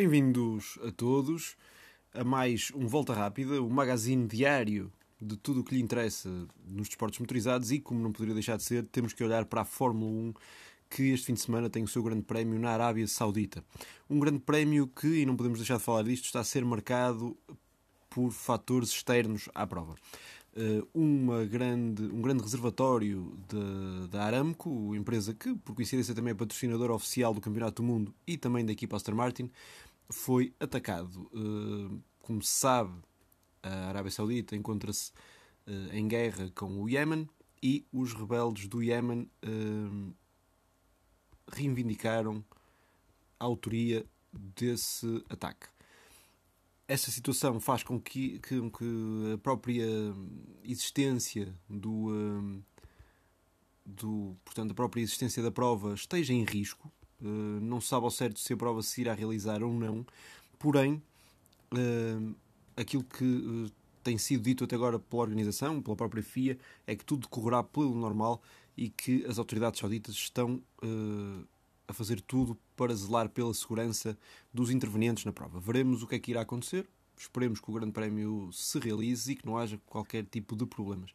Bem-vindos a todos a mais um Volta Rápida, o magazine diário de tudo o que lhe interessa nos desportos motorizados e, como não poderia deixar de ser, temos que olhar para a Fórmula 1 que este fim de semana tem o seu grande prémio na Arábia Saudita. Um grande prémio que, e não podemos deixar de falar disto, está a ser marcado por fatores externos à prova. Uh, uma grande, um grande reservatório da Aramco, empresa que, por coincidência, também é patrocinadora oficial do Campeonato do Mundo e também da equipa Aston Martin, foi atacado. Uh, como se sabe, a Arábia Saudita encontra-se uh, em guerra com o Iémen e os rebeldes do Iémen reivindicaram a autoria desse ataque essa situação faz com que, que, que, a própria existência do, do portanto a própria existência da prova esteja em risco uh, não se sabe ao certo se a prova se irá realizar ou não porém uh, aquilo que uh, tem sido dito até agora pela organização pela própria FIA é que tudo decorrerá pelo normal e que as autoridades sauditas estão a fazer tudo para zelar pela segurança dos intervenientes na prova. Veremos o que é que irá acontecer. Esperemos que o Grande Prémio se realize e que não haja qualquer tipo de problemas.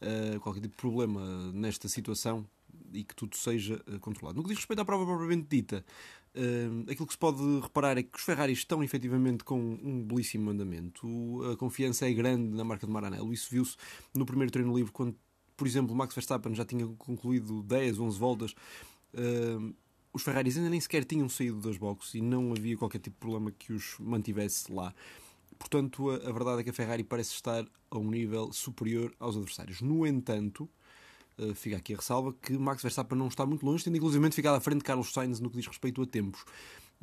Uh, qualquer tipo de problema nesta situação e que tudo seja uh, controlado. No que diz respeito à prova propriamente dita, uh, aquilo que se pode reparar é que os Ferraris estão efetivamente com um belíssimo andamento. A confiança é grande na marca de Maranello. Isso viu-se no primeiro treino livre, quando, por exemplo, Max Verstappen já tinha concluído 10, 11 voltas os Ferraris ainda nem sequer tinham saído das boxes e não havia qualquer tipo de problema que os mantivesse lá. Portanto, a, a verdade é que a Ferrari parece estar a um nível superior aos adversários. No entanto, uh, fica aqui a ressalva que Max Verstappen não está muito longe, tendo inclusive ficado à frente de Carlos Sainz no que diz respeito a tempos.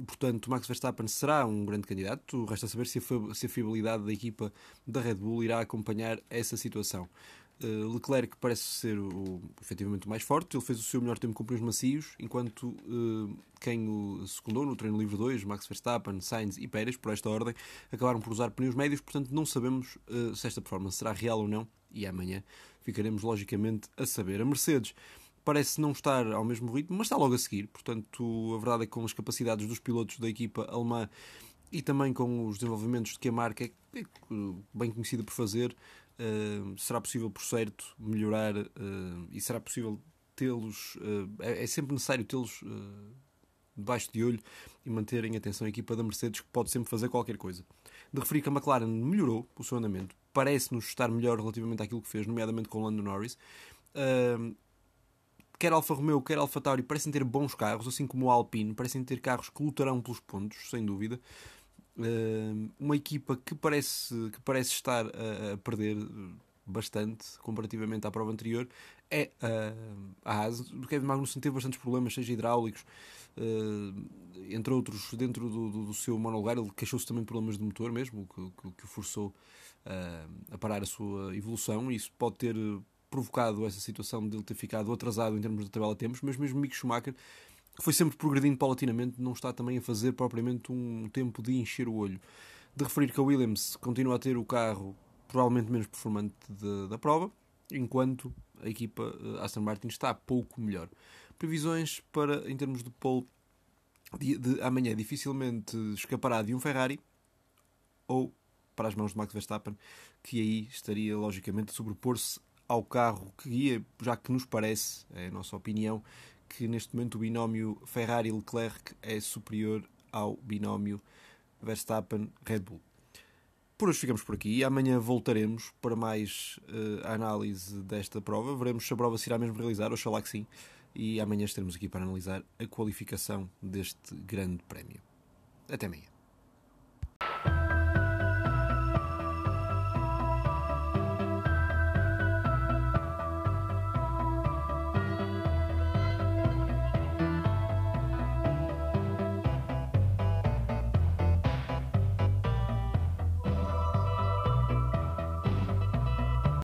Portanto, Max Verstappen será um grande candidato. Resta saber se a, se a fiabilidade da equipa da Red Bull irá acompanhar essa situação. Uh, Leclerc parece ser o, efetivamente o mais forte, ele fez o seu melhor tempo com pneus macios, enquanto uh, quem o secundou no treino livre 2, Max Verstappen, Sainz e Pérez, por esta ordem, acabaram por usar pneus médios, portanto não sabemos uh, se esta performance será real ou não, e amanhã ficaremos logicamente a saber. A Mercedes parece não estar ao mesmo ritmo, mas está logo a seguir, portanto a verdade é que com as capacidades dos pilotos da equipa alemã e também com os desenvolvimentos que a marca é, é bem conhecida por fazer, será possível, por certo, melhorar uh, e será possível tê-los. Uh, é, é, sempre necessário tê-los debaixo de olho e manterem atenção à equipa da Mercedes, que pode sempre fazer qualquer coisa. De referir que a McLaren melhorou o seu andamento, parece-nos estar melhor relativamente àquilo que fez, nomeadamente com o Lando Norris. Quer Alfa Romeo, quer Alfa Tauri parecem ter bons carros, assim como o Alpine, parecem ter carros que lutarão pelos pontos, sem dúvida. Uma equipa que parece, que parece estar a, perder bastante comparativamente à prova anterior é a Haas. O Kevin Magnussen teve bastantes problemas, seja hidráulicos, entre outros, dentro do, do, do seu monolugar. Ele queixou-se também de problemas de motor mesmo, que, que, o forçou a parar a sua evolução. Isso pode ter provocado essa situação de ele ter ficado atrasado em termos de tabela de tempos, mas mesmo Mick Schumacher, foi sempre progredindo paulatinamente, não está também a fazer propriamente um tempo de encher o olho. De referir que a Williams continua a ter o carro provavelmente menos performante de, da prova, enquanto a equipa eh, Aston Martin está pouco melhor. Previsões para, em termos de pole de, de amanhã, dificilmente escapará de um Ferrari ou para as mãos de Max Verstappen, que aí estaria logicamente a sobrepor-se ao carro que guia, já que nos parece, é a nossa opinião, que neste momento o binómio Ferrari-Leclerc é superior ao binómio Verstappen-Red Bull. Por hoje ficamos por aqui e amanhã voltaremos para mais uh, análise desta prova. Veremos se a prova se irá mesmo realizar, oxalá que sim. E amanhã estaremos aqui para analisar a qualificação deste grande prémio. Até amanhã.